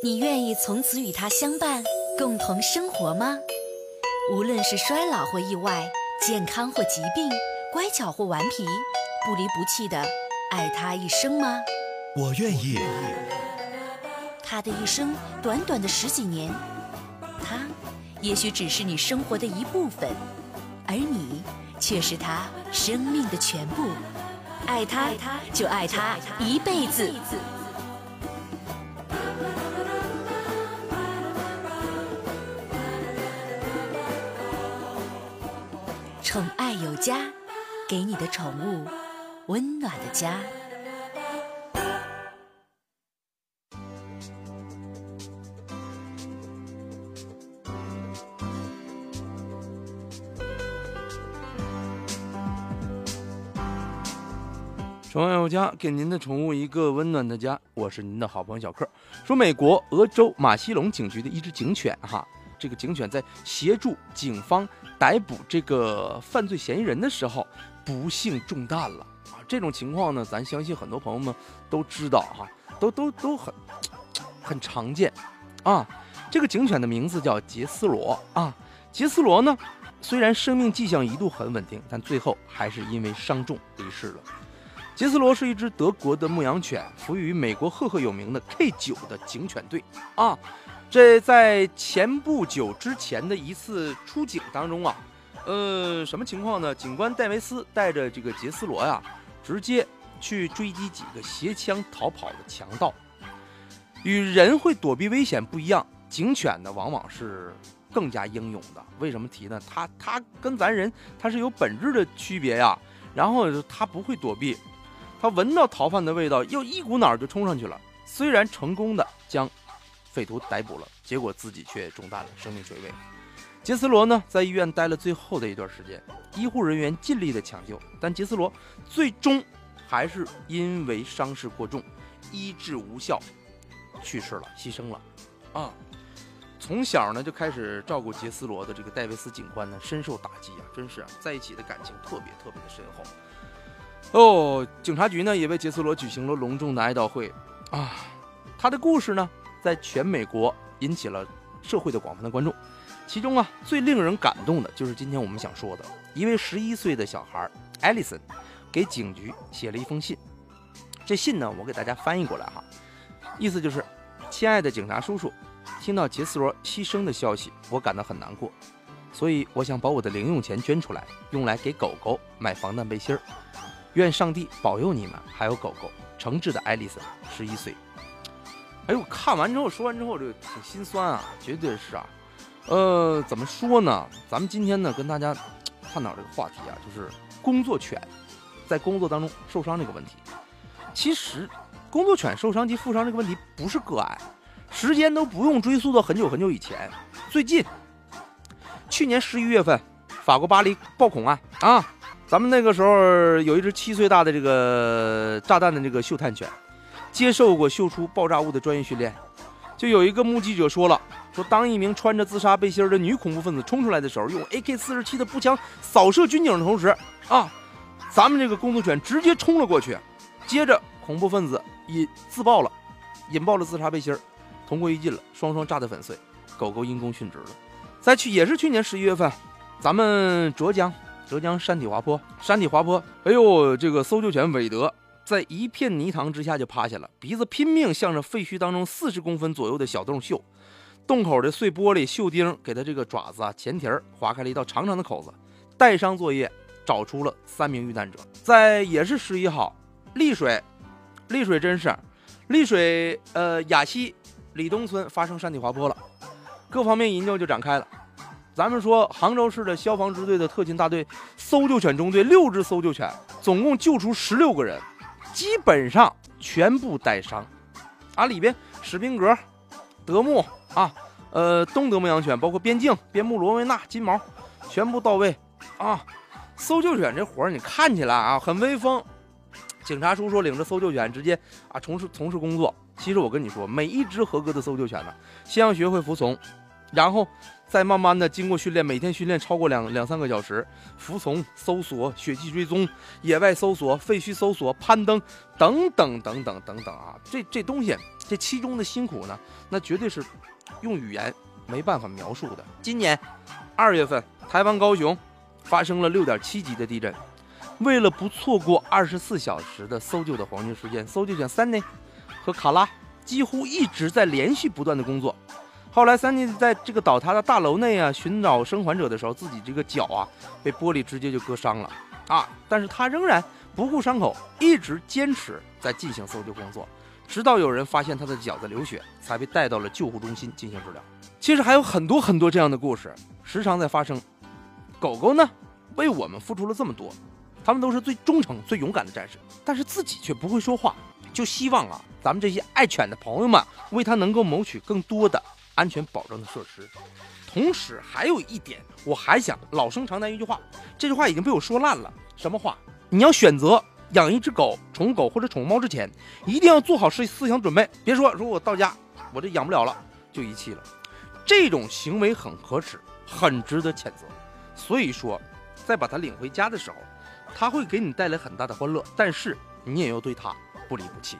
你愿意从此与他相伴，共同生活吗？无论是衰老或意外，健康或疾病，乖巧或顽皮，不离不弃的爱他一生吗？我愿意。他的一生短短的十几年，他也许只是你生活的一部分，而你却是他生命的全部。爱他，就爱他一辈子。宠爱有家，给你的宠物温暖的家。宠爱有家，给您的宠物一个温暖的家。我是您的好朋友小克。说美国俄州马西隆警局的一只警犬，哈，这个警犬在协助警方逮捕这个犯罪嫌疑人的时候，不幸中弹了啊！这种情况呢，咱相信很多朋友们都知道哈，都都都很很常见啊。这个警犬的名字叫杰斯罗啊。杰斯罗呢，虽然生命迹象一度很稳定，但最后还是因为伤重离世了。杰斯罗是一只德国的牧羊犬，服役于美国赫赫有名的 K 九的警犬队啊。这在前不久之前的一次出警当中啊，呃，什么情况呢？警官戴维斯带着这个杰斯罗呀，直接去追击几个携枪逃跑的强盗。与人会躲避危险不一样，警犬呢往往是更加英勇的。为什么提呢？它它跟咱人它是有本质的区别呀。然后它不会躲避。他闻到逃犯的味道，又一股脑儿就冲上去了。虽然成功的将匪徒逮捕了，结果自己却中弹了，生命垂危。杰斯罗呢，在医院待了最后的一段时间，医护人员尽力的抢救，但杰斯罗最终还是因为伤势过重，医治无效，去世了，牺牲了。啊，从小呢就开始照顾杰斯罗的这个戴维斯警官呢，深受打击啊，真是啊，在一起的感情特别特别的深厚。哦，警察局呢也为杰斯罗举行了隆重的哀悼会，啊，他的故事呢在全美国引起了社会的广泛的关注，其中啊最令人感动的就是今天我们想说的一位十一岁的小孩艾丽森给警局写了一封信，这信呢我给大家翻译过来哈，意思就是，亲爱的警察叔叔，听到杰斯罗牺牲的消息，我感到很难过，所以我想把我的零用钱捐出来，用来给狗狗买防弹背心儿。愿上帝保佑你们，还有狗狗。诚挚的爱丽丝，十一岁。哎呦，看完之后，说完之后，这个挺心酸啊，绝对是啊。呃，怎么说呢？咱们今天呢，跟大家探讨这个话题啊，就是工作犬在工作当中受伤这个问题。其实，工作犬受伤及负伤这个问题不是个案，时间都不用追溯到很久很久以前。最近，去年十一月份，法国巴黎暴恐案啊。咱们那个时候有一只七岁大的这个炸弹的这个嗅探犬，接受过嗅出爆炸物的专业训练。就有一个目击者说了，说当一名穿着自杀背心的女恐怖分子冲出来的时候，用 AK-47 的步枪扫射军警的同时，啊，咱们这个工作犬直接冲了过去，接着恐怖分子引自爆了，引爆了自杀背心同归于尽了，双双炸得粉碎，狗狗因公殉职了。在去也是去年十一月份，咱们浙江。浙江山体滑坡，山体滑坡，哎呦，这个搜救犬韦德在一片泥塘之下就趴下了，鼻子拼命向着废墟当中四十公分左右的小洞嗅，洞口的碎玻璃、锈钉给他这个爪子啊前蹄儿划开了一道长长的口子。带伤作业找出了三名遇难者，在也是十一号，丽水，丽水真是，丽水呃雅西李东村发生山体滑坡了，各方面营救就展开了。咱们说，杭州市的消防支队的特勤大队搜救犬中队六只搜救犬，总共救出十六个人，基本上全部带伤。啊，里边史宾格、德牧啊，呃，东德牧羊犬，包括边境边牧罗威纳、金毛，全部到位。啊，搜救犬这活儿你看起来啊很威风，警察叔叔领着搜救犬直接啊从事从事工作。其实我跟你说，每一只合格的搜救犬呢，先要学会服从。然后再慢慢的经过训练，每天训练超过两两三个小时，服从、搜索、血迹追踪、野外搜索、废墟搜索、攀登等等等等等等啊，这这东西，这其中的辛苦呢，那绝对是用语言没办法描述的。今年二月份，台湾高雄发生了六点七级的地震，为了不错过二十四小时的搜救的黄金时间，搜救犬三内和卡拉几乎一直在连续不断的工作。后来，三妮在这个倒塌的大楼内啊寻找生还者的时候，自己这个脚啊被玻璃直接就割伤了啊！但是他仍然不顾伤口，一直坚持在进行搜救工作，直到有人发现他的脚在流血，才被带到了救护中心进行治疗。其实还有很多很多这样的故事，时常在发生。狗狗呢，为我们付出了这么多，它们都是最忠诚、最勇敢的战士，但是自己却不会说话，就希望啊，咱们这些爱犬的朋友们为它能够谋取更多的。安全保障的设施，同时还有一点，我还想老生常谈一句话，这句话已经被我说烂了。什么话？你要选择养一只狗、宠物狗或者宠物猫之前，一定要做好思思想准备。别说，如果我到家我这养不了了，就遗弃了，这种行为很可耻，很值得谴责。所以说，在把它领回家的时候，它会给你带来很大的欢乐，但是你也要对它不离不弃。